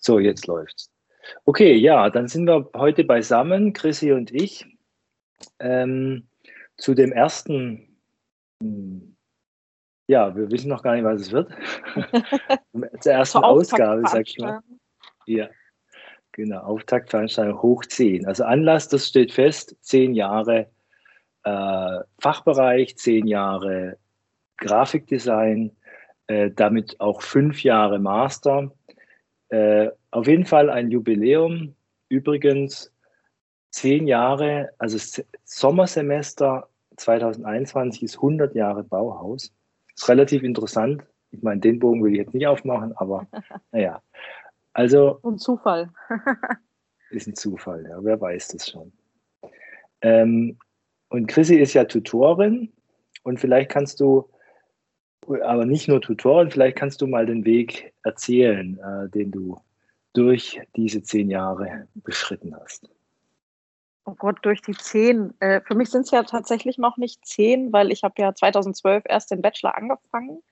So, jetzt läuft's. Okay, ja, dann sind wir heute beisammen, Chrissy und ich, ähm, zu dem ersten, hm, ja, wir wissen noch gar nicht, was es wird. Zur ersten Ausgabe, sag ich mal. Ja, genau, Auftaktveranstaltung hoch 10. Also Anlass, das steht fest, zehn Jahre äh, Fachbereich, zehn Jahre Grafikdesign, äh, damit auch fünf Jahre Master. Äh, auf jeden Fall ein Jubiläum. Übrigens zehn Jahre, also Sommersemester 2021 ist 100 Jahre Bauhaus. Ist relativ interessant. Ich meine, den Bogen will ich jetzt nicht aufmachen, aber naja. Also. Ein Zufall. ist ein Zufall, ja. Wer weiß das schon. Ähm, und Chrissy ist ja Tutorin und vielleicht kannst du, aber nicht nur Tutorin, vielleicht kannst du mal den Weg erzählen, äh, den du durch diese zehn Jahre beschritten hast. Oh Gott, durch die zehn. Äh, für mich sind es ja tatsächlich noch nicht zehn, weil ich habe ja 2012 erst den Bachelor angefangen.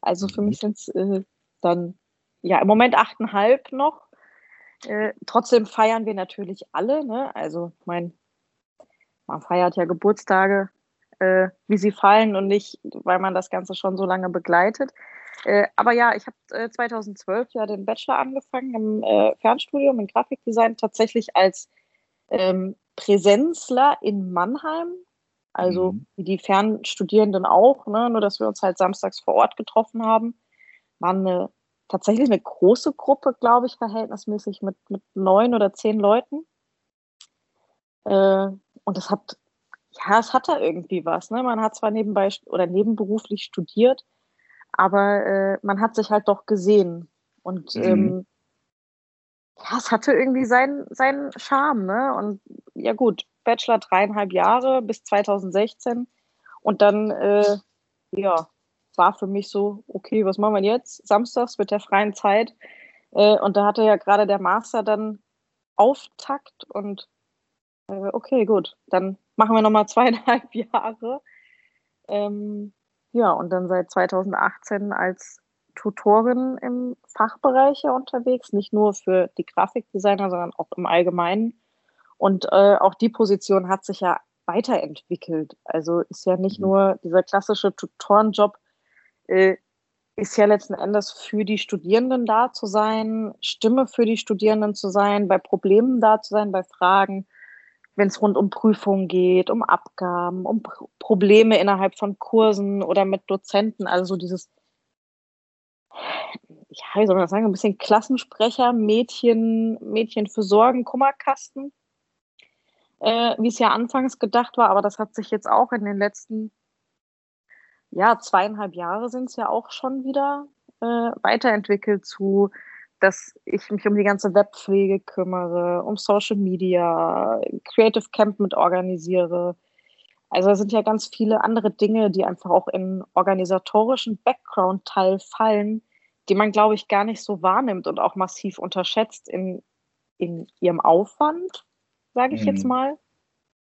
Also für mhm. mich sind es äh, dann ja im Moment achteinhalb noch. Äh, trotzdem feiern wir natürlich alle. Ne? Also mein man feiert ja Geburtstage, äh, wie sie fallen und nicht, weil man das Ganze schon so lange begleitet. Äh, aber ja, ich habe äh, 2012 ja den Bachelor angefangen im äh, Fernstudium in Grafikdesign, tatsächlich als ähm, Präsenzler in Mannheim. Also mhm. wie die Fernstudierenden auch, ne? nur dass wir uns halt samstags vor Ort getroffen haben. War eine, tatsächlich eine große Gruppe, glaube ich, verhältnismäßig mit, mit neun oder zehn Leuten. Äh, und das hat, ja, es hat da irgendwie was. Ne? Man hat zwar nebenbei oder nebenberuflich studiert, aber äh, man hat sich halt doch gesehen. Und mhm. ähm, ja, es hatte irgendwie seinen, seinen Charme. Ne? Und ja gut, Bachelor dreieinhalb Jahre bis 2016. Und dann, äh, ja, war für mich so, okay, was machen wir jetzt? Samstags mit der freien Zeit. Äh, und da hatte ja gerade der Master dann Auftakt und äh, okay, gut, dann machen wir nochmal zweieinhalb Jahre. Ähm, ja, und dann seit 2018 als Tutorin im Fachbereich unterwegs, nicht nur für die Grafikdesigner, sondern auch im Allgemeinen. Und äh, auch die Position hat sich ja weiterentwickelt. Also ist ja nicht mhm. nur dieser klassische Tutorenjob, äh, ist ja letzten Endes für die Studierenden da zu sein, Stimme für die Studierenden zu sein, bei Problemen da zu sein, bei Fragen, wenn es rund um Prüfungen geht, um Abgaben, um Probleme innerhalb von Kursen oder mit Dozenten, also so dieses, ja, wie soll man das sagen, ein bisschen Klassensprecher, Mädchen, Mädchen für Sorgen, Kummerkasten, äh, wie es ja anfangs gedacht war, aber das hat sich jetzt auch in den letzten, ja, zweieinhalb Jahre sind es ja auch schon wieder äh, weiterentwickelt zu dass ich mich um die ganze Webpflege kümmere, um Social Media, Creative Camp mit organisiere. Also es sind ja ganz viele andere Dinge, die einfach auch in organisatorischen Background-Teil fallen, die man, glaube ich, gar nicht so wahrnimmt und auch massiv unterschätzt in, in ihrem Aufwand, sage ich mhm. jetzt mal.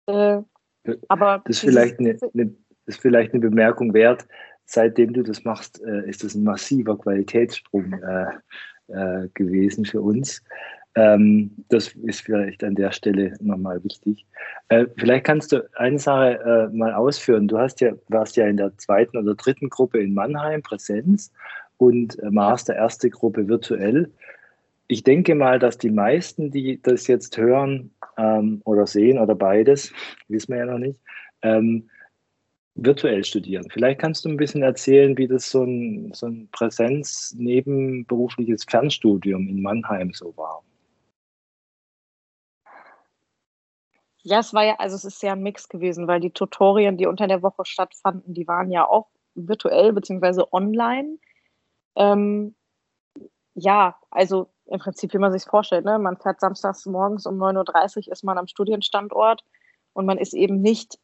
Äh, aber das ist, vielleicht eine, eine, ist vielleicht eine Bemerkung wert. Seitdem du das machst, äh, ist das ein massiver Qualitätssprung äh, äh, gewesen für uns. Ähm, das ist vielleicht an der Stelle nochmal wichtig. Äh, vielleicht kannst du eine Sache äh, mal ausführen. Du hast ja, warst ja in der zweiten oder dritten Gruppe in Mannheim Präsenz und äh, Master erste Gruppe virtuell. Ich denke mal, dass die meisten, die das jetzt hören ähm, oder sehen oder beides, wissen wir ja noch nicht, ähm, virtuell studieren. Vielleicht kannst du ein bisschen erzählen, wie das so ein, so ein Präsenz-nebenberufliches Fernstudium in Mannheim so war. Ja, es war ja, also es ist ja ein Mix gewesen, weil die Tutorien, die unter der Woche stattfanden, die waren ja auch virtuell bzw. online. Ähm, ja, also im Prinzip, wie man sich vorstellt, ne? man fährt samstags morgens um 9.30 Uhr ist man am Studienstandort und man ist eben nicht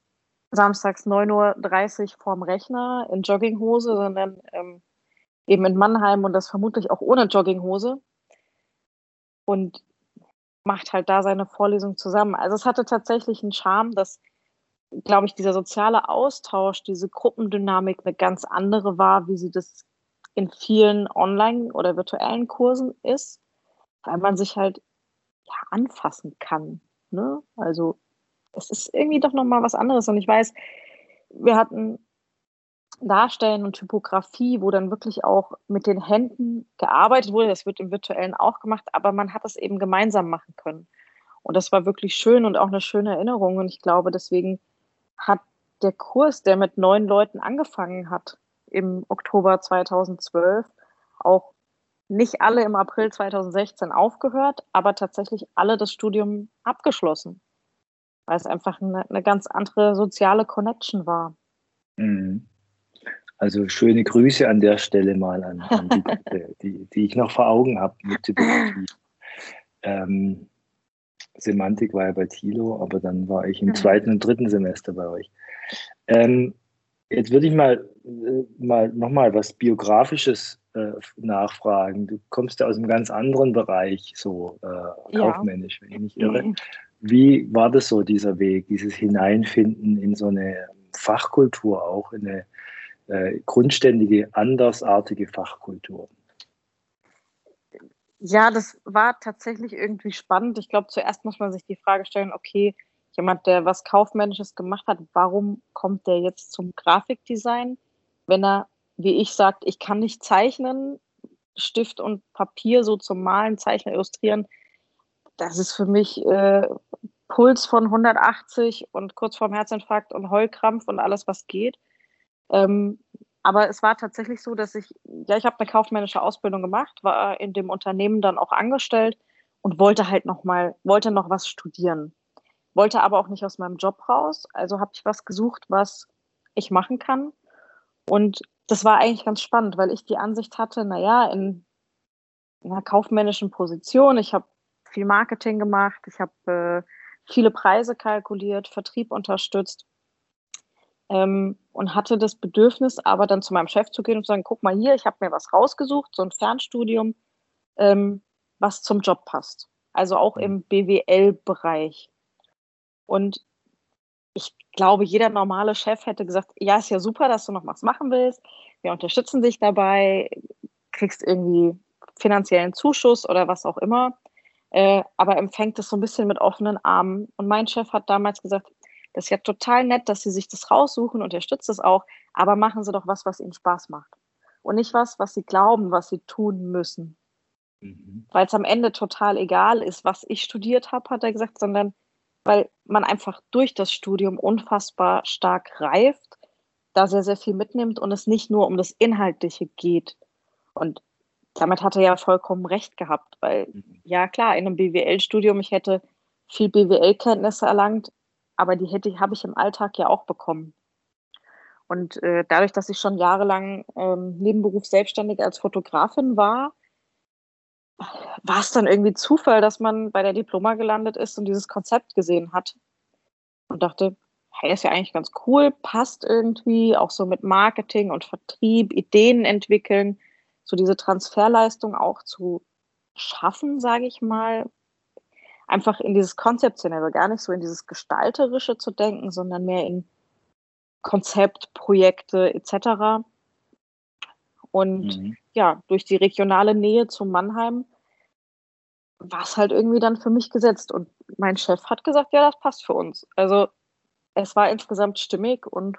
samstags 9.30 Uhr vorm Rechner in Jogginghose, sondern ähm, eben in Mannheim und das vermutlich auch ohne Jogginghose. Und macht halt da seine Vorlesung zusammen. Also es hatte tatsächlich einen Charme, dass, glaube ich, dieser soziale Austausch, diese Gruppendynamik eine ganz andere war, wie sie das in vielen Online- oder virtuellen Kursen ist. weil man sich halt ja, anfassen kann. Ne? Also es ist irgendwie doch nochmal was anderes. Und ich weiß, wir hatten Darstellen und Typografie, wo dann wirklich auch mit den Händen gearbeitet wurde. Das wird im Virtuellen auch gemacht, aber man hat es eben gemeinsam machen können. Und das war wirklich schön und auch eine schöne Erinnerung. Und ich glaube, deswegen hat der Kurs, der mit neun Leuten angefangen hat im Oktober 2012, auch nicht alle im April 2016 aufgehört, aber tatsächlich alle das Studium abgeschlossen, weil es einfach eine, eine ganz andere soziale Connection war. Mhm. Also schöne Grüße an der Stelle mal an, an die, die, die, ich noch vor Augen habe mit Typografie. Ähm, Semantik war ja bei Thilo, aber dann war ich im mhm. zweiten und dritten Semester bei euch. Ähm, jetzt würde ich mal, äh, mal nochmal was Biografisches äh, nachfragen. Du kommst ja aus einem ganz anderen Bereich, so äh, kaufmännisch, ja. wenn ich nicht irre. Wie war das so, dieser Weg, dieses Hineinfinden in so eine Fachkultur, auch in eine äh, grundständige, andersartige Fachkultur? Ja, das war tatsächlich irgendwie spannend. Ich glaube, zuerst muss man sich die Frage stellen, okay, jemand, der was Kaufmännisches gemacht hat, warum kommt der jetzt zum Grafikdesign, wenn er, wie ich sagt, ich kann nicht zeichnen, Stift und Papier so zum Malen, Zeichnen, Illustrieren, das ist für mich äh, Puls von 180 und kurz vorm Herzinfarkt und Heulkrampf und alles, was geht. Ähm, aber es war tatsächlich so, dass ich, ja, ich habe eine kaufmännische Ausbildung gemacht, war in dem Unternehmen dann auch angestellt und wollte halt noch mal, wollte noch was studieren wollte aber auch nicht aus meinem Job raus. Also habe ich was gesucht, was ich machen kann. Und das war eigentlich ganz spannend, weil ich die Ansicht hatte, naja, in einer kaufmännischen Position, ich habe viel Marketing gemacht, ich habe äh, viele Preise kalkuliert, Vertrieb unterstützt ähm, und hatte das Bedürfnis, aber dann zu meinem Chef zu gehen und zu sagen, guck mal hier, ich habe mir was rausgesucht, so ein Fernstudium, ähm, was zum Job passt. Also auch im BWL-Bereich. Und ich glaube, jeder normale Chef hätte gesagt, ja, ist ja super, dass du noch was machen willst. Wir unterstützen dich dabei, kriegst irgendwie finanziellen Zuschuss oder was auch immer. Äh, aber empfängt es so ein bisschen mit offenen Armen. Und mein Chef hat damals gesagt, das ist ja total nett, dass Sie sich das raussuchen, unterstützt es auch, aber machen Sie doch was, was Ihnen Spaß macht. Und nicht was, was Sie glauben, was Sie tun müssen. Mhm. Weil es am Ende total egal ist, was ich studiert habe, hat er gesagt, sondern weil man einfach durch das Studium unfassbar stark reift, da sehr, sehr viel mitnimmt und es nicht nur um das Inhaltliche geht. Und damit hat er ja vollkommen recht gehabt, weil mhm. ja klar, in einem BWL-Studium, ich hätte viel BWL-Kenntnisse erlangt, aber die hätte habe ich im Alltag ja auch bekommen. Und äh, dadurch, dass ich schon jahrelang ähm, Nebenberuf selbstständig als Fotografin war, war es dann irgendwie Zufall, dass man bei der Diploma gelandet ist und dieses Konzept gesehen hat und dachte, hey, ist ja eigentlich ganz cool, passt irgendwie, auch so mit Marketing und Vertrieb, Ideen entwickeln, so diese Transferleistung auch zu schaffen, sage ich mal, einfach in dieses Konzeptionelle, gar nicht so in dieses Gestalterische zu denken, sondern mehr in Konzept, Projekte etc. Und mhm. ja, durch die regionale Nähe zu Mannheim war es halt irgendwie dann für mich gesetzt. Und mein Chef hat gesagt, ja, das passt für uns. Also es war insgesamt stimmig und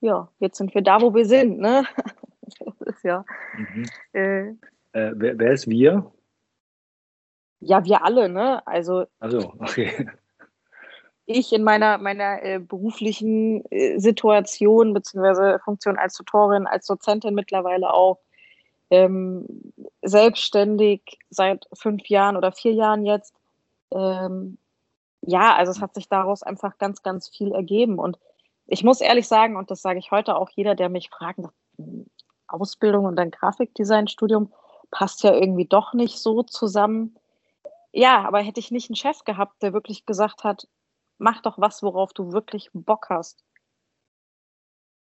ja, jetzt sind wir da, wo wir sind. Ne? das ist ja. Mhm. Äh, äh, wer, wer, ist wir? Ja, wir alle, ne? Also. Also, okay ich in meiner, meiner äh, beruflichen äh, Situation bzw. Funktion als Tutorin, als Dozentin mittlerweile auch ähm, selbstständig seit fünf Jahren oder vier Jahren jetzt. Ähm, ja, also es hat sich daraus einfach ganz, ganz viel ergeben. Und ich muss ehrlich sagen, und das sage ich heute auch jeder, der mich fragt, Ausbildung und ein Grafikdesign-Studium passt ja irgendwie doch nicht so zusammen. Ja, aber hätte ich nicht einen Chef gehabt, der wirklich gesagt hat, mach doch was, worauf du wirklich Bock hast.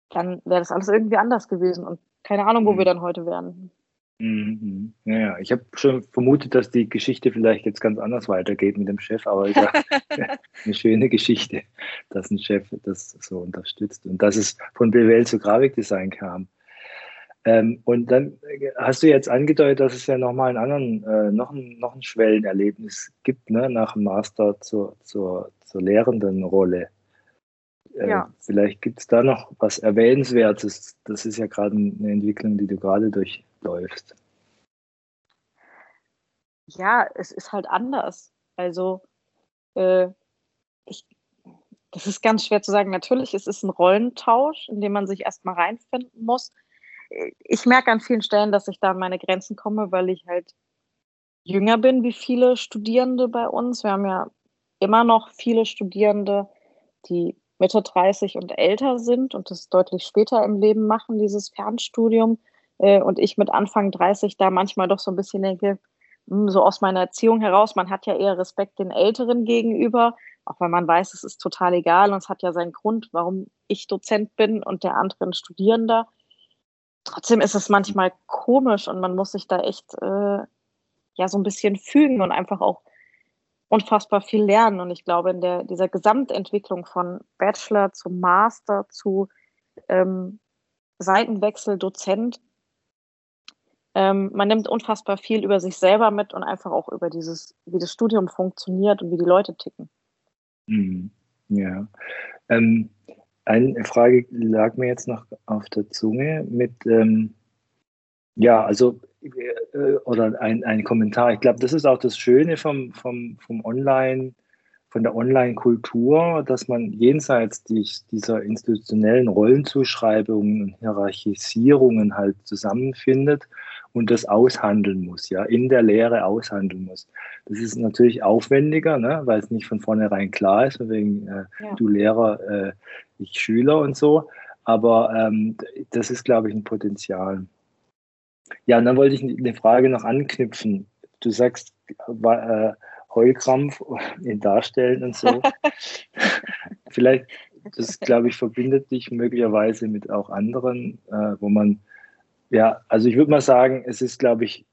Dann wäre das alles irgendwie anders gewesen und keine Ahnung, wo mhm. wir dann heute wären. Mhm. Ja, ich habe schon vermutet, dass die Geschichte vielleicht jetzt ganz anders weitergeht mit dem Chef, aber ist eine schöne Geschichte, dass ein Chef das so unterstützt und dass es von BWL zu Grafikdesign kam. Ähm, und dann hast du jetzt angedeutet, dass es ja nochmal einen anderen, äh, noch, ein, noch ein Schwellenerlebnis gibt, ne, nach dem Master zur, zur, zur lehrenden Rolle. Äh, ja. Vielleicht gibt es da noch was Erwähnenswertes. Das ist ja gerade eine Entwicklung, die du gerade durchläufst. Ja, es ist halt anders. Also, äh, ich, das ist ganz schwer zu sagen. Natürlich, es ist ein Rollentausch, in dem man sich erstmal reinfinden muss. Ich merke an vielen Stellen, dass ich da an meine Grenzen komme, weil ich halt jünger bin wie viele Studierende bei uns. Wir haben ja immer noch viele Studierende, die Mitte 30 und älter sind und das deutlich später im Leben machen, dieses Fernstudium. Äh, und ich mit Anfang 30 da manchmal doch so ein bisschen denke, hm, so aus meiner Erziehung heraus, man hat ja eher Respekt den Älteren gegenüber, auch wenn man weiß, es ist total egal und es hat ja seinen Grund, warum ich Dozent bin und der andere ein Studierender. Trotzdem ist es manchmal komisch und man muss sich da echt äh, ja so ein bisschen fügen und einfach auch unfassbar viel lernen. Und ich glaube, in der, dieser Gesamtentwicklung von Bachelor zu Master zu ähm, Seitenwechsel, Dozent, ähm, man nimmt unfassbar viel über sich selber mit und einfach auch über dieses, wie das Studium funktioniert und wie die Leute ticken. Mhm. Ja. Ähm, eine Frage lag mir jetzt noch auf der Zunge mit, ähm, ja, also äh, oder ein, ein Kommentar. Ich glaube, das ist auch das Schöne vom, vom, vom Online, von der Online-Kultur, dass man jenseits dieser institutionellen Rollenzuschreibungen und Hierarchisierungen halt zusammenfindet und das aushandeln muss, ja, in der Lehre aushandeln muss. Das ist natürlich aufwendiger, ne, weil es nicht von vornherein klar ist, wegen äh, ja. du Lehrer, äh, ich Schüler und so. Aber ähm, das ist, glaube ich, ein Potenzial. Ja, und dann wollte ich eine Frage noch anknüpfen. Du sagst, äh, Heulkrampf in Darstellen und so. Vielleicht, das glaube ich, verbindet dich möglicherweise mit auch anderen, äh, wo man, ja, also ich würde mal sagen, es ist, glaube ich,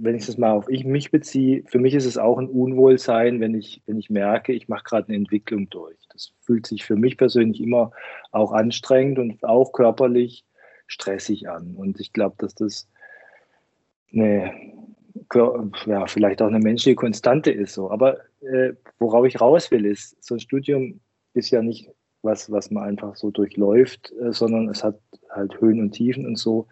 wenn ich das mal auf ich, mich beziehe, für mich ist es auch ein Unwohlsein, wenn ich, wenn ich merke, ich mache gerade eine Entwicklung durch. Das fühlt sich für mich persönlich immer auch anstrengend und auch körperlich stressig an. Und ich glaube, dass das eine, ja, vielleicht auch eine menschliche Konstante ist so. Aber äh, worauf ich raus will, ist, so ein Studium ist ja nicht was, was man einfach so durchläuft, äh, sondern es hat halt Höhen und Tiefen und so.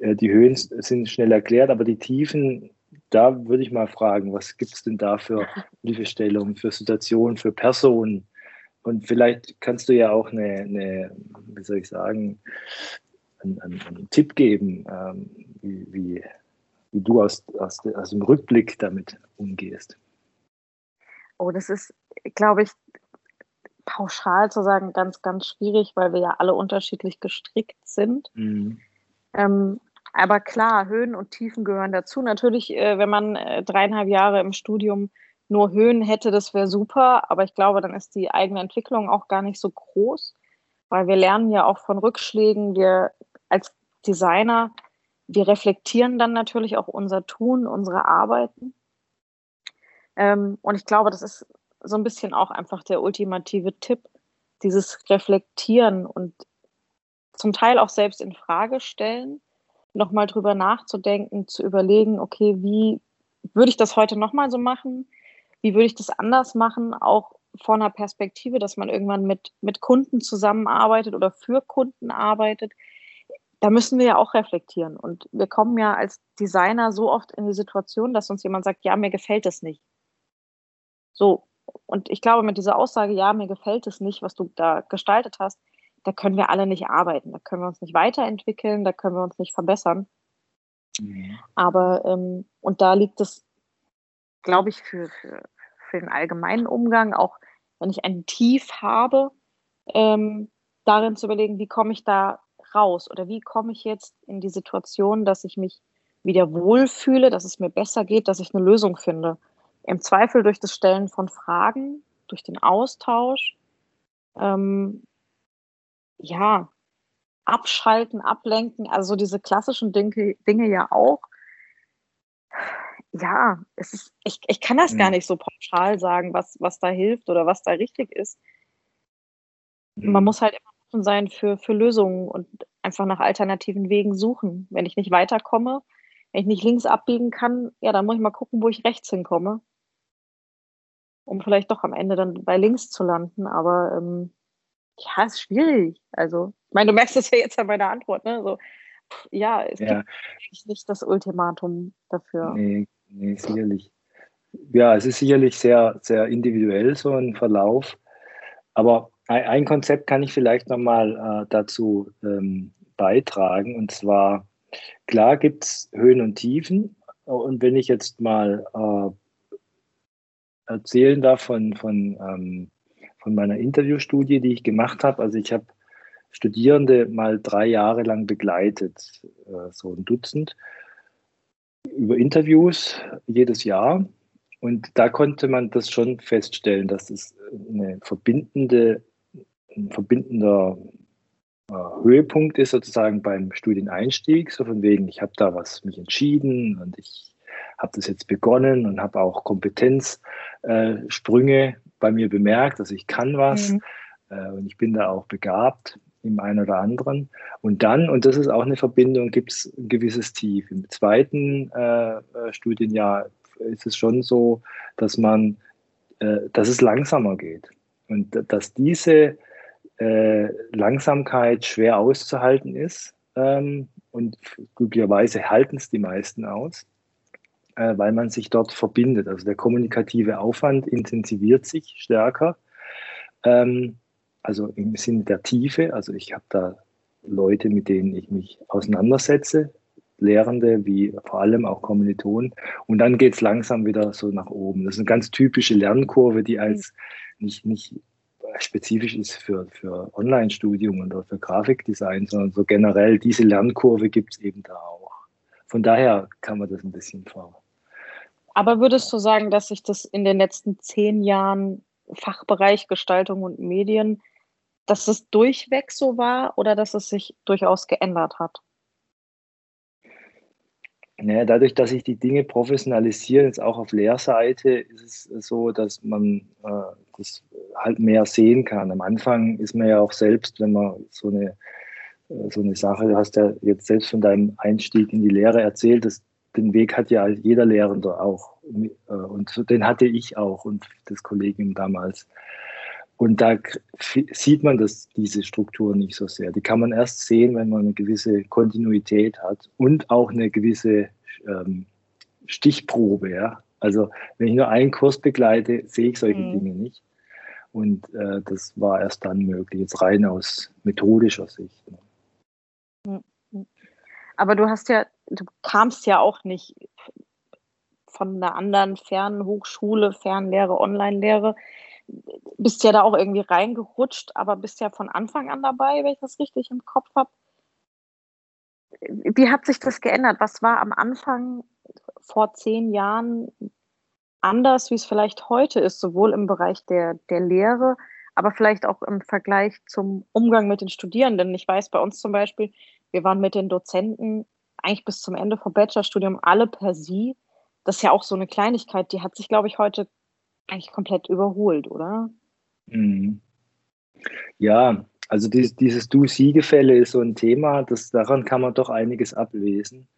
Äh, die Höhen sind schnell erklärt, aber die Tiefen, da würde ich mal fragen, was gibt es denn da für Hilfestellungen, für Situationen, für Personen? Und vielleicht kannst du ja auch eine, eine wie soll ich sagen, einen, einen, einen Tipp geben, ähm, wie, wie, wie, du aus, aus, aus dem Rückblick damit umgehst. Oh, das ist, glaube ich, pauschal zu sagen, ganz, ganz schwierig, weil wir ja alle unterschiedlich gestrickt sind. Mhm. Ähm, aber klar, Höhen und Tiefen gehören dazu. Natürlich, äh, wenn man äh, dreieinhalb Jahre im Studium nur Höhen hätte, das wäre super. Aber ich glaube, dann ist die eigene Entwicklung auch gar nicht so groß, weil wir lernen ja auch von Rückschlägen. Wir als Designer, wir reflektieren dann natürlich auch unser Tun, unsere Arbeiten. Ähm, und ich glaube, das ist so ein bisschen auch einfach der ultimative Tipp, dieses Reflektieren und zum Teil auch selbst in Frage stellen, nochmal drüber nachzudenken, zu überlegen, okay, wie würde ich das heute nochmal so machen? Wie würde ich das anders machen? Auch vor einer Perspektive, dass man irgendwann mit, mit Kunden zusammenarbeitet oder für Kunden arbeitet da müssen wir ja auch reflektieren. Und wir kommen ja als Designer so oft in die Situation, dass uns jemand sagt, ja, mir gefällt es nicht. So. Und ich glaube, mit dieser Aussage, ja, mir gefällt es nicht, was du da gestaltet hast, da können wir alle nicht arbeiten. Da können wir uns nicht weiterentwickeln, da können wir uns nicht verbessern. Mhm. Aber, ähm, und da liegt es, glaube ich, für, für, für den allgemeinen Umgang, auch wenn ich ein Tief habe, ähm, darin zu überlegen, wie komme ich da raus? Oder wie komme ich jetzt in die Situation, dass ich mich wieder wohlfühle, dass es mir besser geht, dass ich eine Lösung finde? Im Zweifel durch das Stellen von Fragen, durch den Austausch. Ähm, ja, abschalten, ablenken, also diese klassischen Dinge, Dinge ja auch. Ja, es ist, ich, ich kann das mhm. gar nicht so pauschal sagen, was, was da hilft oder was da richtig ist. Mhm. Man muss halt immer offen sein für, für Lösungen und einfach nach alternativen Wegen suchen. Wenn ich nicht weiterkomme, wenn ich nicht links abbiegen kann, ja, dann muss ich mal gucken, wo ich rechts hinkomme. Um vielleicht doch am Ende dann bei links zu landen. Aber ähm, ja, ist schwierig. Also, ich meine, du merkst es ja jetzt an meiner Antwort, ne? So, ja, es ja. gibt nicht das Ultimatum dafür. Nee, nee, sicherlich. Ja, es ist sicherlich sehr, sehr individuell, so ein Verlauf. Aber ein, Konzept kann ich vielleicht nochmal äh, dazu ähm, beitragen. Und zwar, klar gibt es Höhen und Tiefen. Und wenn ich jetzt mal äh, erzählen darf von, von, ähm, von meiner Interviewstudie, die ich gemacht habe, also ich habe Studierende mal drei Jahre lang begleitet, äh, so ein Dutzend, über Interviews jedes Jahr. Und da konnte man das schon feststellen, dass es eine verbindende, ein verbindender äh, Höhepunkt ist sozusagen beim Studieneinstieg, so von wegen, ich habe da was mich entschieden und ich habe das jetzt begonnen und habe auch Kompetenzsprünge äh, bei mir bemerkt, also ich kann was mhm. äh, und ich bin da auch begabt im einen oder anderen. Und dann, und das ist auch eine Verbindung, gibt es ein gewisses Tief. Im zweiten äh, äh, Studienjahr ist es schon so, dass man, äh, dass es langsamer geht. Und dass diese äh, Langsamkeit schwer auszuhalten ist. Ähm, und glücklicherweise halten es die meisten aus, äh, weil man sich dort verbindet. Also der kommunikative Aufwand intensiviert sich stärker. Ähm, also im Sinne der Tiefe. Also ich habe da Leute, mit denen ich mich auseinandersetze, Lehrende wie vor allem auch Kommilitonen. Und dann geht es langsam wieder so nach oben. Das ist eine ganz typische Lernkurve, die als nicht, nicht spezifisch ist für, für Online-Studium oder für Grafikdesign, sondern so generell diese Lernkurve gibt es eben da auch. Von daher kann man das ein bisschen fahren. Aber würdest du sagen, dass sich das in den letzten zehn Jahren Fachbereich Gestaltung und Medien, dass es durchweg so war oder dass es sich durchaus geändert hat? Naja, dadurch, dass sich die Dinge professionalisieren, jetzt auch auf Lehrseite, ist es so, dass man äh, das halt mehr sehen kann. Am Anfang ist man ja auch selbst, wenn man so eine, äh, so eine Sache, du hast ja jetzt selbst von deinem Einstieg in die Lehre erzählt, dass den Weg hat ja jeder Lehrende auch. Äh, und den hatte ich auch und das Kollegium damals. Und da sieht man das, diese Struktur nicht so sehr. Die kann man erst sehen, wenn man eine gewisse Kontinuität hat und auch eine gewisse ähm, Stichprobe. Ja? Also wenn ich nur einen Kurs begleite, sehe ich solche mhm. Dinge nicht. Und äh, das war erst dann möglich, jetzt rein aus methodischer Sicht. Ne? Aber du hast ja, du kamst ja auch nicht von einer anderen Fernhochschule, Fernlehre, Online-Lehre bist ja da auch irgendwie reingerutscht, aber bist ja von Anfang an dabei, wenn ich das richtig im Kopf habe. Wie hat sich das geändert? Was war am Anfang vor zehn Jahren anders, wie es vielleicht heute ist, sowohl im Bereich der, der Lehre, aber vielleicht auch im Vergleich zum Umgang mit den Studierenden? Ich weiß bei uns zum Beispiel, wir waren mit den Dozenten eigentlich bis zum Ende vom Bachelorstudium alle per Sie. Das ist ja auch so eine Kleinigkeit, die hat sich, glaube ich, heute eigentlich komplett überholt, oder? Mhm. Ja, also dieses, dieses Du-Sie-Gefälle ist so ein Thema, das, daran kann man doch einiges ablesen.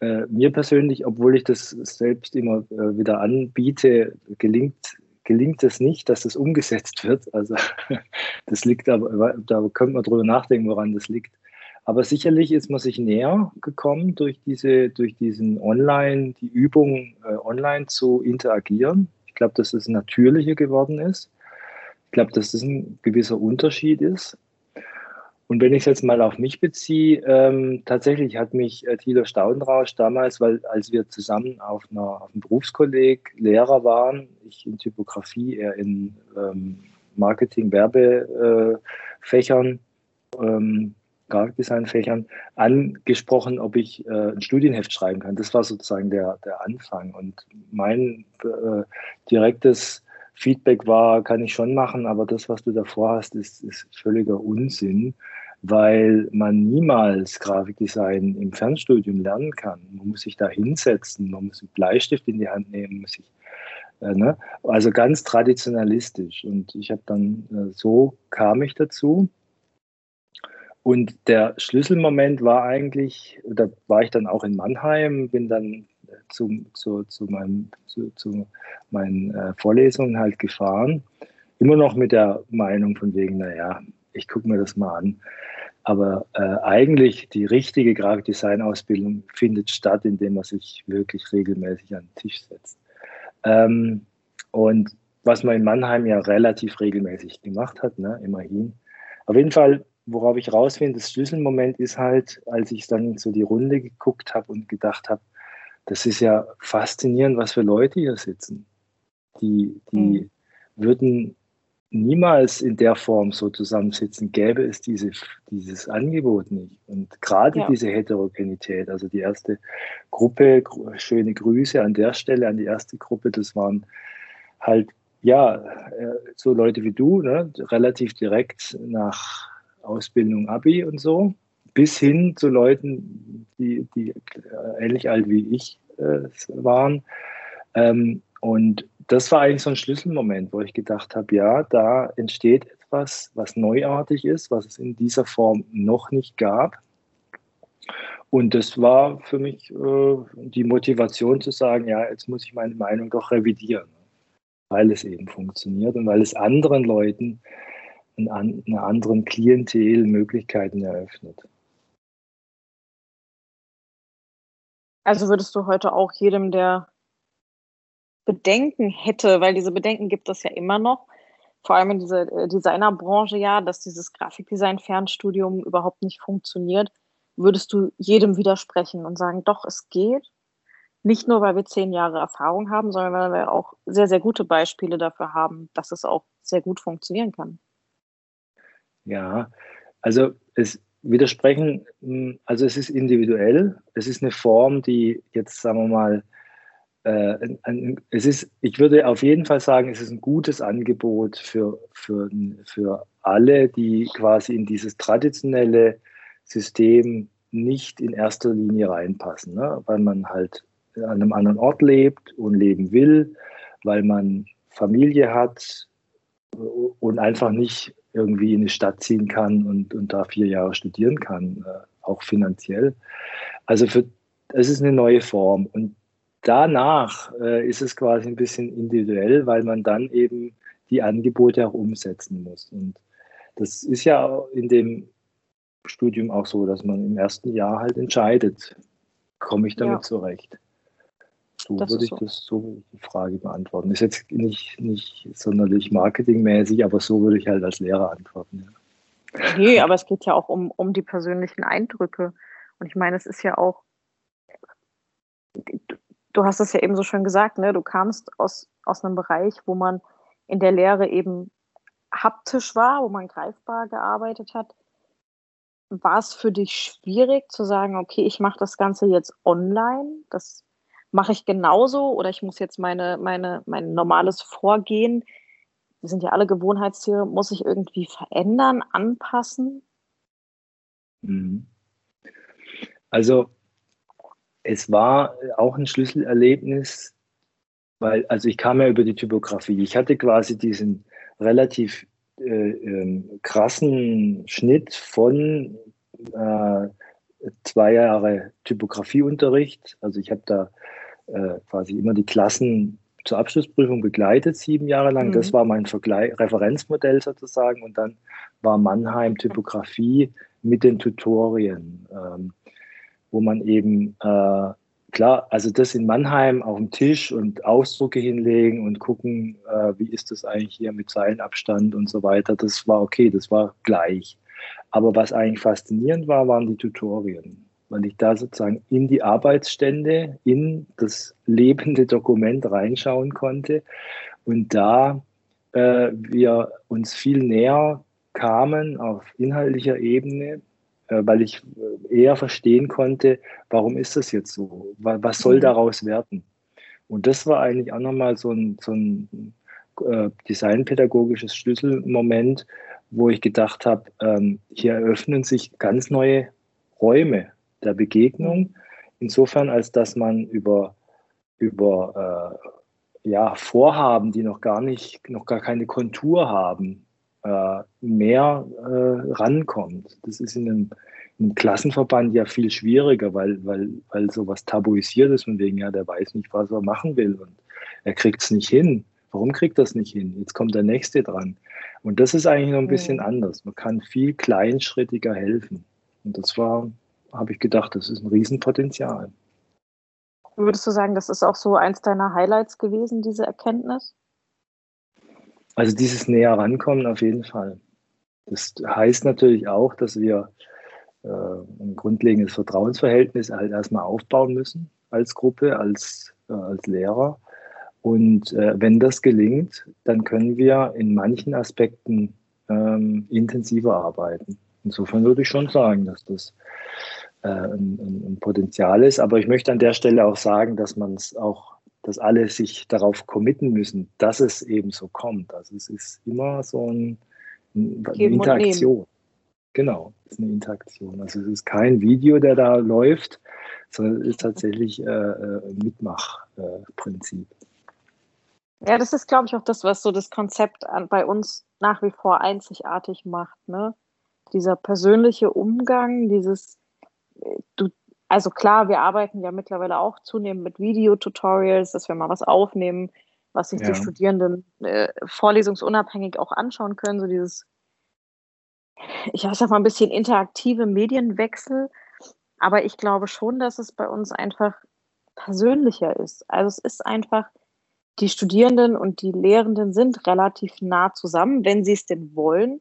Äh, mir persönlich, obwohl ich das selbst immer äh, wieder anbiete, gelingt, gelingt es nicht, dass das umgesetzt wird. Also das liegt aber, da könnte man drüber nachdenken, woran das liegt. Aber sicherlich ist man sich näher gekommen durch diese, durch diesen Online, die Übung äh, online zu interagieren glaube, dass es natürlicher geworden ist. Ich glaube, dass das ein gewisser Unterschied ist. Und wenn ich es jetzt mal auf mich beziehe, ähm, tatsächlich hat mich äh, Thilo Staudenrausch damals, weil als wir zusammen auf, einer, auf einem Berufskolleg Lehrer waren, ich in Typografie, er in ähm, Marketing, Werbefächern, äh, ähm, Grafikdesign-Fächern angesprochen, ob ich äh, ein Studienheft schreiben kann. Das war sozusagen der, der Anfang. Und mein äh, direktes Feedback war, kann ich schon machen, aber das, was du davor hast, ist, ist völliger Unsinn, weil man niemals Grafikdesign im Fernstudium lernen kann. Man muss sich da hinsetzen, man muss einen Bleistift in die Hand nehmen, muss sich äh, ne? Also ganz traditionalistisch. Und ich habe dann, äh, so kam ich dazu. Und der Schlüsselmoment war eigentlich, da war ich dann auch in Mannheim, bin dann zu, zu, zu, meinem, zu, zu meinen äh, Vorlesungen halt gefahren. Immer noch mit der Meinung von wegen, naja, ich gucke mir das mal an. Aber äh, eigentlich die richtige Grafikdesign-Ausbildung findet statt, indem man sich wirklich regelmäßig an den Tisch setzt. Ähm, und was man in Mannheim ja relativ regelmäßig gemacht hat, ne, immerhin. Auf jeden Fall, worauf ich rausfinde, das Schlüsselmoment ist halt, als ich dann so die Runde geguckt habe und gedacht habe, das ist ja faszinierend, was für Leute hier sitzen. Die, die mhm. würden niemals in der Form so zusammensitzen, gäbe es diese, dieses Angebot nicht. Und gerade ja. diese Heterogenität, also die erste Gruppe, schöne Grüße an der Stelle, an die erste Gruppe, das waren halt, ja, äh, so Leute wie du, ne, relativ direkt nach Ausbildung, Abi und so, bis hin zu Leuten, die, die äh, ähnlich alt wie ich äh, waren. Ähm, und das war eigentlich so ein Schlüsselmoment, wo ich gedacht habe, ja, da entsteht etwas, was neuartig ist, was es in dieser Form noch nicht gab. Und das war für mich äh, die Motivation zu sagen, ja, jetzt muss ich meine Meinung doch revidieren, weil es eben funktioniert und weil es anderen Leuten, einer anderen Klientel Möglichkeiten eröffnet. Also würdest du heute auch jedem, der Bedenken hätte, weil diese Bedenken gibt es ja immer noch, vor allem in dieser äh, Designerbranche ja, dass dieses Grafikdesign-Fernstudium überhaupt nicht funktioniert, würdest du jedem widersprechen und sagen, doch, es geht. Nicht nur, weil wir zehn Jahre Erfahrung haben, sondern weil wir auch sehr, sehr gute Beispiele dafür haben, dass es auch sehr gut funktionieren kann. Ja, also es widersprechen, hm, also es ist individuell, es ist eine Form, die jetzt, sagen wir mal, äh, es ist, ich würde auf jeden Fall sagen, es ist ein gutes Angebot für, für, für alle, die quasi in dieses traditionelle System nicht in erster Linie reinpassen, ne? weil man halt an einem anderen Ort lebt und leben will, weil man Familie hat und einfach nicht irgendwie in eine Stadt ziehen kann und, und da vier Jahre studieren kann, äh, auch finanziell. Also für, es ist eine neue Form. Und danach äh, ist es quasi ein bisschen individuell, weil man dann eben die Angebote auch umsetzen muss. Und das ist ja in dem Studium auch so, dass man im ersten Jahr halt entscheidet, komme ich damit ja. zurecht. So das würde ich so. das so die Frage beantworten. Ist jetzt nicht, nicht sonderlich marketingmäßig, aber so würde ich halt als Lehrer antworten. Ja. Nee, aber es geht ja auch um, um die persönlichen Eindrücke. Und ich meine, es ist ja auch, du hast es ja eben so schön gesagt, ne? du kamst aus, aus einem Bereich, wo man in der Lehre eben haptisch war, wo man greifbar gearbeitet hat. War es für dich schwierig zu sagen, okay, ich mache das Ganze jetzt online, das mache ich genauso oder ich muss jetzt meine, meine, mein normales Vorgehen, wir sind ja alle Gewohnheitstiere, muss ich irgendwie verändern, anpassen? Mhm. Also es war auch ein Schlüsselerlebnis, weil, also ich kam ja über die Typografie. Ich hatte quasi diesen relativ äh, äh, krassen Schnitt von äh, zwei Jahre Typografieunterricht. Also ich habe da äh, quasi immer die Klassen zur Abschlussprüfung begleitet, sieben Jahre lang. Mhm. Das war mein Vergleich, Referenzmodell sozusagen. Und dann war Mannheim Typografie mit den Tutorien. Ähm, wo man eben, äh, klar, also das in Mannheim auf dem Tisch und Ausdrucke hinlegen und gucken, äh, wie ist das eigentlich hier mit Zeilenabstand und so weiter, das war okay, das war gleich. Aber was eigentlich faszinierend war, waren die Tutorien, weil ich da sozusagen in die Arbeitsstände, in das lebende Dokument reinschauen konnte und da äh, wir uns viel näher kamen auf inhaltlicher Ebene äh, weil ich äh, eher verstehen konnte, warum ist das jetzt so? Was soll mhm. daraus werden? Und das war eigentlich auch nochmal so ein, so ein äh, designpädagogisches Schlüsselmoment, wo ich gedacht habe, ähm, hier eröffnen sich ganz neue Räume der Begegnung, insofern als dass man über, über äh, ja, Vorhaben, die noch gar nicht, noch gar keine Kontur haben, äh, mehr äh, rankommt. Das ist in einem, in einem, Klassenverband ja viel schwieriger, weil, weil, weil sowas tabuisiert ist und wegen, ja, der weiß nicht, was er machen will und er kriegt es nicht hin. Warum kriegt es nicht hin? Jetzt kommt der Nächste dran. Und das ist eigentlich noch ein bisschen mhm. anders. Man kann viel kleinschrittiger helfen. Und das war, habe ich gedacht, das ist ein Riesenpotenzial. Würdest du sagen, das ist auch so eins deiner Highlights gewesen, diese Erkenntnis? Also dieses näher rankommen auf jeden Fall. Das heißt natürlich auch, dass wir äh, ein grundlegendes Vertrauensverhältnis halt erstmal aufbauen müssen als Gruppe, als, äh, als Lehrer. Und äh, wenn das gelingt, dann können wir in manchen Aspekten ähm, intensiver arbeiten. Insofern würde ich schon sagen, dass das äh, ein, ein, Potenzial ist. Aber ich möchte an der Stelle auch sagen, dass man es auch, dass alle sich darauf committen müssen, dass es eben so kommt. Also es ist immer so ein, eine Interaktion. Genau, es ist eine Interaktion. Also es ist kein Video, der da läuft, sondern es ist tatsächlich äh, äh Mitmachprinzip. Äh, ja, das ist, glaube ich, auch das, was so das Konzept an, bei uns nach wie vor einzigartig macht. Ne? Dieser persönliche Umgang, dieses du, also klar, wir arbeiten ja mittlerweile auch zunehmend mit Videotutorials, dass wir mal was aufnehmen, was sich ja. die Studierenden äh, vorlesungsunabhängig auch anschauen können, so dieses, ich sag mal, ein bisschen interaktive Medienwechsel. Aber ich glaube schon, dass es bei uns einfach persönlicher ist. Also es ist einfach, die Studierenden und die Lehrenden sind relativ nah zusammen, wenn sie es denn wollen.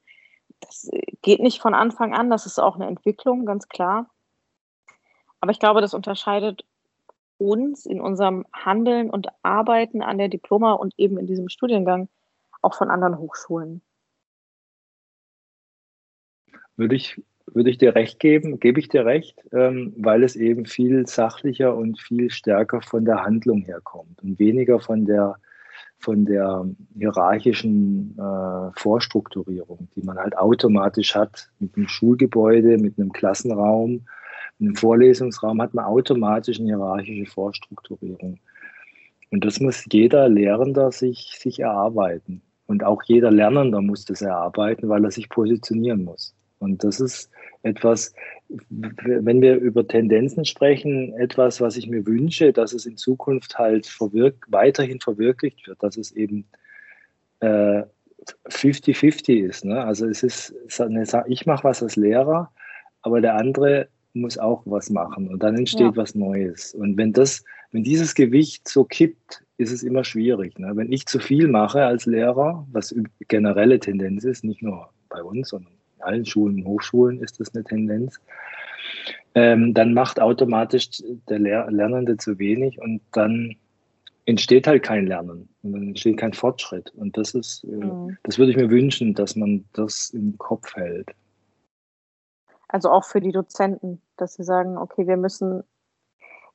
Das äh, geht nicht von Anfang an, das ist auch eine Entwicklung, ganz klar. Aber ich glaube, das unterscheidet uns in unserem Handeln und Arbeiten an der Diploma und eben in diesem Studiengang auch von anderen Hochschulen. Würde ich, würde ich dir recht geben, gebe ich dir recht, ähm, weil es eben viel sachlicher und viel stärker von der Handlung herkommt und weniger von der, von der hierarchischen äh, Vorstrukturierung, die man halt automatisch hat mit einem Schulgebäude, mit einem Klassenraum, in einem Vorlesungsraum hat man automatisch eine hierarchische Vorstrukturierung. Und das muss jeder Lehrender sich, sich erarbeiten. Und auch jeder Lernender muss das erarbeiten, weil er sich positionieren muss. Und das ist etwas, wenn wir über Tendenzen sprechen, etwas, was ich mir wünsche, dass es in Zukunft halt verwirk weiterhin verwirklicht wird, dass es eben 50-50 äh, ist. Ne? Also es ist, ich mache was als Lehrer, aber der andere muss auch was machen und dann entsteht ja. was Neues. Und wenn das, wenn dieses Gewicht so kippt, ist es immer schwierig. Ne? Wenn ich zu viel mache als Lehrer, was generelle Tendenz ist, nicht nur bei uns, sondern allen Schulen und Hochschulen ist das eine Tendenz, ähm, dann macht automatisch der Lehr Lernende zu wenig und dann entsteht halt kein Lernen und dann entsteht kein Fortschritt. Und das ist, äh, mhm. das würde ich mir wünschen, dass man das im Kopf hält. Also auch für die Dozenten, dass sie sagen, okay, wir müssen,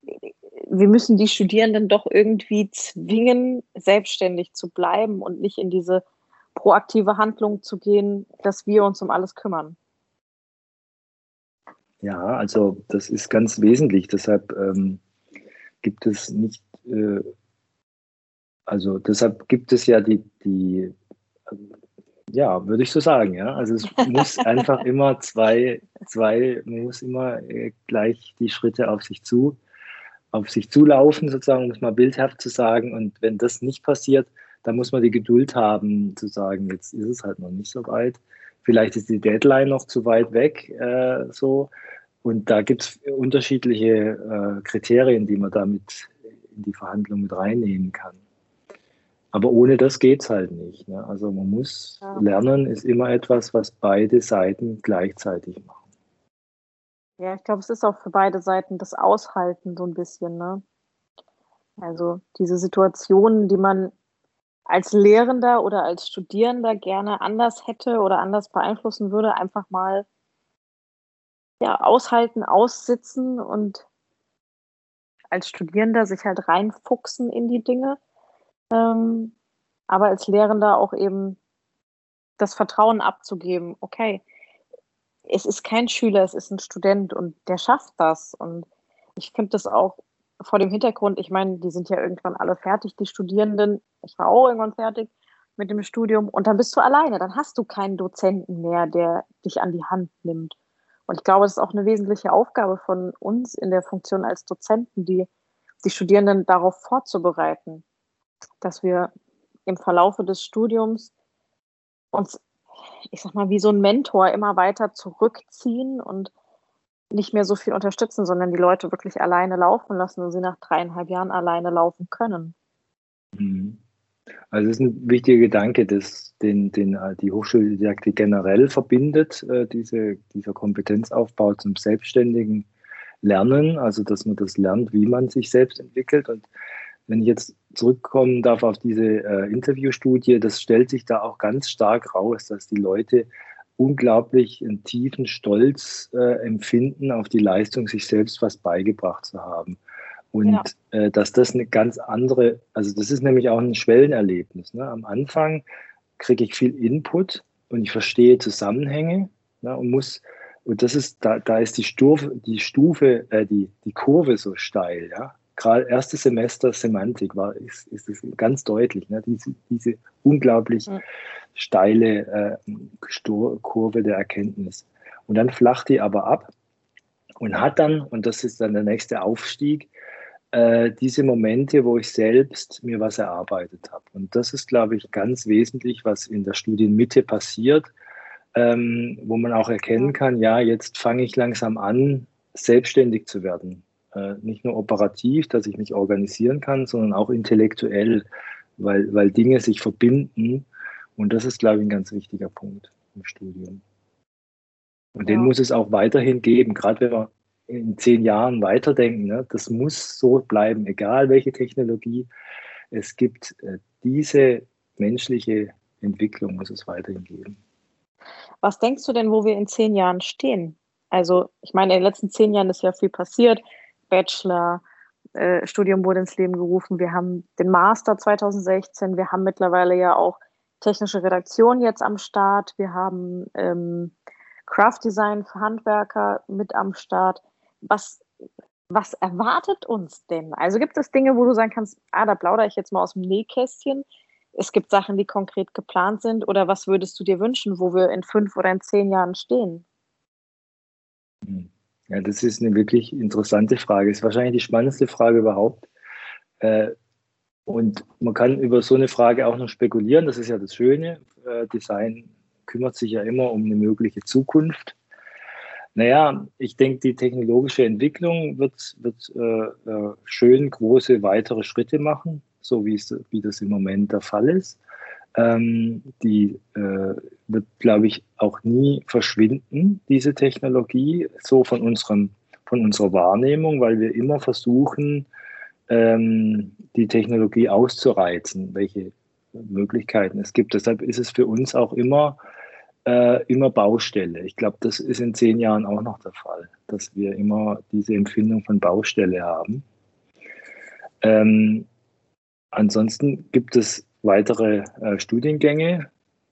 wir müssen die Studierenden doch irgendwie zwingen, selbstständig zu bleiben und nicht in diese proaktive Handlung zu gehen, dass wir uns um alles kümmern. Ja, also das ist ganz wesentlich. Deshalb ähm, gibt es nicht, äh, also deshalb gibt es ja die, die ja, würde ich so sagen, ja. Also es muss einfach immer zwei, zwei, man muss immer äh, gleich die Schritte auf sich zu, auf sich zulaufen, sozusagen, um es mal bildhaft zu sagen. Und wenn das nicht passiert, dann muss man die Geduld haben, zu sagen, jetzt ist es halt noch nicht so weit. Vielleicht ist die Deadline noch zu weit weg, äh, so. Und da gibt es unterschiedliche äh, Kriterien, die man damit in die Verhandlung mit reinnehmen kann. Aber ohne das geht es halt nicht. Ne? Also man muss ja. lernen, ist immer etwas, was beide Seiten gleichzeitig machen. Ja, ich glaube, es ist auch für beide Seiten das Aushalten so ein bisschen. Ne? Also diese Situationen, die man als Lehrender oder als Studierender gerne anders hätte oder anders beeinflussen würde, einfach mal ja, aushalten, aussitzen und als Studierender sich halt reinfuchsen in die Dinge ähm, aber als Lehrender auch eben das Vertrauen abzugeben, okay, es ist kein Schüler, es ist ein Student und der schafft das. Und ich finde das auch vor dem Hintergrund, ich meine, die sind ja irgendwann alle fertig, die Studierenden. Ich war auch irgendwann fertig. mit dem Studium und dann bist du alleine. Dann hast du keinen Dozenten mehr, der dich an die Hand nimmt. Und ich glaube, das ist auch eine wesentliche Aufgabe von uns in der Funktion als Dozenten, die, die Studierenden darauf vorzubereiten, dass wir im Verlaufe des Studiums uns, ich sag mal, wie so ein Mentor immer weiter zurückziehen und nicht mehr so viel unterstützen, sondern die Leute wirklich alleine laufen lassen und sie nach dreieinhalb Jahren alleine laufen können. Mhm. Also das ist ein wichtiger Gedanke, dass den, den äh, die Hochschuldidaktik generell verbindet, äh, diese, dieser Kompetenzaufbau zum selbstständigen Lernen, also dass man das lernt, wie man sich selbst entwickelt. Und wenn ich jetzt zurückkommen darf auf diese äh, Interviewstudie, das stellt sich da auch ganz stark raus, dass die Leute unglaublich einen tiefen Stolz äh, empfinden auf die Leistung, sich selbst was beigebracht zu haben. Und ja. äh, dass das eine ganz andere, also das ist nämlich auch ein Schwellenerlebnis. Ne? Am Anfang kriege ich viel Input und ich verstehe Zusammenhänge ne? und muss, und das ist, da, da ist die Stufe, die Stufe, äh, die, die Kurve so steil, ja. Gerade erstes Semester Semantik war, ist, ist es ganz deutlich, ne? diese, diese unglaublich ja. Steile äh, Kurve der Erkenntnis. Und dann flacht die aber ab und hat dann, und das ist dann der nächste Aufstieg, äh, diese Momente, wo ich selbst mir was erarbeitet habe. Und das ist, glaube ich, ganz wesentlich, was in der Studienmitte passiert, ähm, wo man auch erkennen kann, ja, jetzt fange ich langsam an, selbstständig zu werden. Äh, nicht nur operativ, dass ich mich organisieren kann, sondern auch intellektuell, weil, weil Dinge sich verbinden. Und das ist, glaube ich, ein ganz wichtiger Punkt im Studium. Und ja. den muss es auch weiterhin geben, gerade wenn wir in zehn Jahren weiterdenken. Ne? Das muss so bleiben, egal welche Technologie. Es gibt äh, diese menschliche Entwicklung, muss es weiterhin geben. Was denkst du denn, wo wir in zehn Jahren stehen? Also, ich meine, in den letzten zehn Jahren ist ja viel passiert. Bachelor, äh, Studium wurde ins Leben gerufen. Wir haben den Master 2016. Wir haben mittlerweile ja auch technische Redaktion jetzt am Start. Wir haben ähm, Craft Design für Handwerker mit am Start was, was erwartet uns denn? Also gibt es Dinge, wo du sagen kannst, ah, da plaudere ich jetzt mal aus dem Nähkästchen. Es gibt Sachen, die konkret geplant sind. Oder was würdest du dir wünschen, wo wir in fünf oder in zehn Jahren stehen? Hm. Ja, das ist eine wirklich interessante Frage. Ist wahrscheinlich die spannendste Frage überhaupt. Äh, und man kann über so eine Frage auch noch spekulieren. Das ist ja das Schöne. Äh, Design kümmert sich ja immer um eine mögliche Zukunft. Naja, ich denke, die technologische Entwicklung wird, wird äh, äh, schön große weitere Schritte machen, so wie, es, wie das im Moment der Fall ist. Ähm, die äh, wird, glaube ich, auch nie verschwinden, diese Technologie, so von, unserem, von unserer Wahrnehmung, weil wir immer versuchen, ähm, die Technologie auszureizen, welche Möglichkeiten es gibt. Deshalb ist es für uns auch immer äh, immer Baustelle. Ich glaube, das ist in zehn Jahren auch noch der Fall, dass wir immer diese Empfindung von Baustelle haben. Ähm, ansonsten gibt es weitere äh, Studiengänge,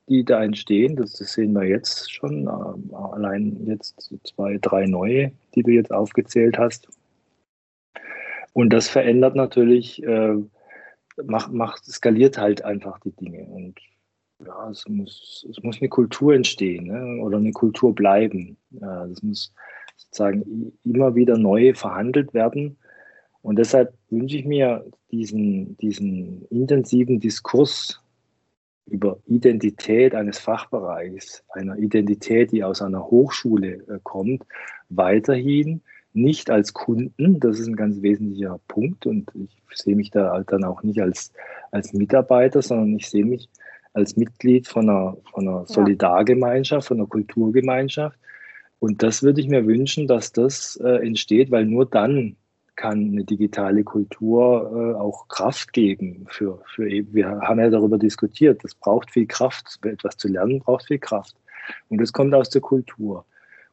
die da entstehen. Das, das sehen wir jetzt schon. Äh, allein jetzt zwei, drei neue, die du jetzt aufgezählt hast. Und das verändert natürlich, äh, macht, macht, skaliert halt einfach die Dinge. Und ja, es muss, es muss eine Kultur entstehen ne? oder eine Kultur bleiben. Ja, das muss sozusagen immer wieder neu verhandelt werden. Und deshalb wünsche ich mir diesen, diesen intensiven Diskurs über Identität eines Fachbereichs, einer Identität, die aus einer Hochschule äh, kommt, weiterhin nicht als Kunden, das ist ein ganz wesentlicher Punkt und ich sehe mich da halt dann auch nicht als, als Mitarbeiter, sondern ich sehe mich als Mitglied von einer, von einer Solidargemeinschaft, von einer Kulturgemeinschaft. Und das würde ich mir wünschen, dass das äh, entsteht, weil nur dann kann eine digitale Kultur äh, auch Kraft geben. Für, für, wir haben ja darüber diskutiert, das braucht viel Kraft. Etwas zu lernen braucht viel Kraft. Und das kommt aus der Kultur.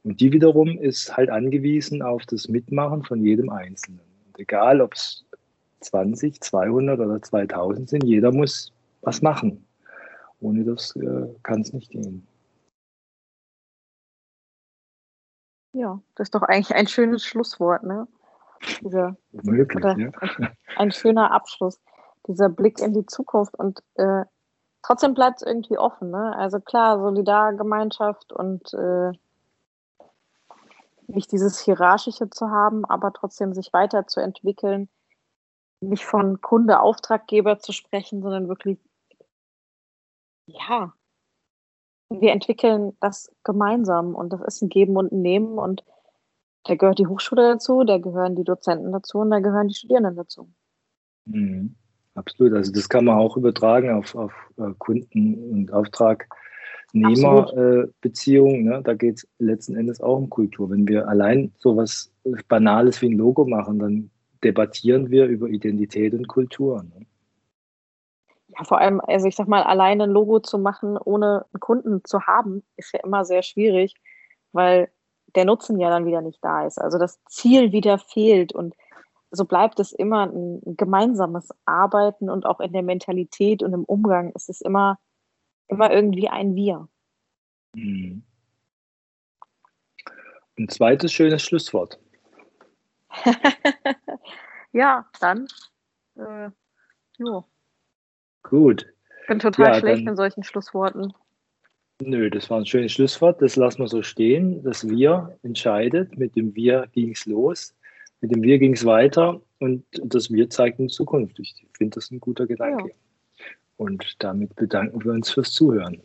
Und die wiederum ist halt angewiesen auf das Mitmachen von jedem Einzelnen. Und egal, ob es 20, 200 oder 2000 sind, jeder muss was machen. Ohne das äh, kann es nicht gehen. Ja, das ist doch eigentlich ein schönes Schlusswort, ne? Dieser, Möglich, ja. Ein, schöner Abschluss. Dieser Blick in die Zukunft und äh, trotzdem bleibt es irgendwie offen. Ne? Also klar, Solidargemeinschaft und äh, nicht dieses Hierarchische zu haben, aber trotzdem sich weiterzuentwickeln, nicht von Kunde, Auftraggeber zu sprechen, sondern wirklich, ja, wir entwickeln das gemeinsam und das ist ein Geben und ein Nehmen und da gehört die Hochschule dazu, da gehören die Dozenten dazu und da gehören die Studierenden dazu. Mhm. Absolut, also das kann man auch übertragen auf, auf äh, Kunden- und Auftragnehmerbeziehungen. Äh, ne? Da geht es letzten Endes auch um Kultur. Wenn wir allein so was Banales wie ein Logo machen, dann debattieren wir über Identität und Kultur. Ne? Ja, vor allem, also ich sag mal, alleine ein Logo zu machen, ohne einen Kunden zu haben, ist ja immer sehr schwierig, weil der Nutzen ja dann wieder nicht da ist. Also das Ziel wieder fehlt und so bleibt es immer ein gemeinsames Arbeiten und auch in der Mentalität und im Umgang ist es immer, immer irgendwie ein Wir. Mhm. Ein zweites schönes Schlusswort. ja, dann. Äh, jo. Gut. Ich bin total ja, schlecht in solchen Schlussworten. Nö, das war ein schönes Schlusswort. Das lassen wir so stehen. Das Wir entscheidet. Mit dem Wir ging es los. Mit dem Wir ging es weiter und das Wir zeigt in Zukunft. Ich finde das ein guter Gedanke. Ja. Und damit bedanken wir uns fürs Zuhören.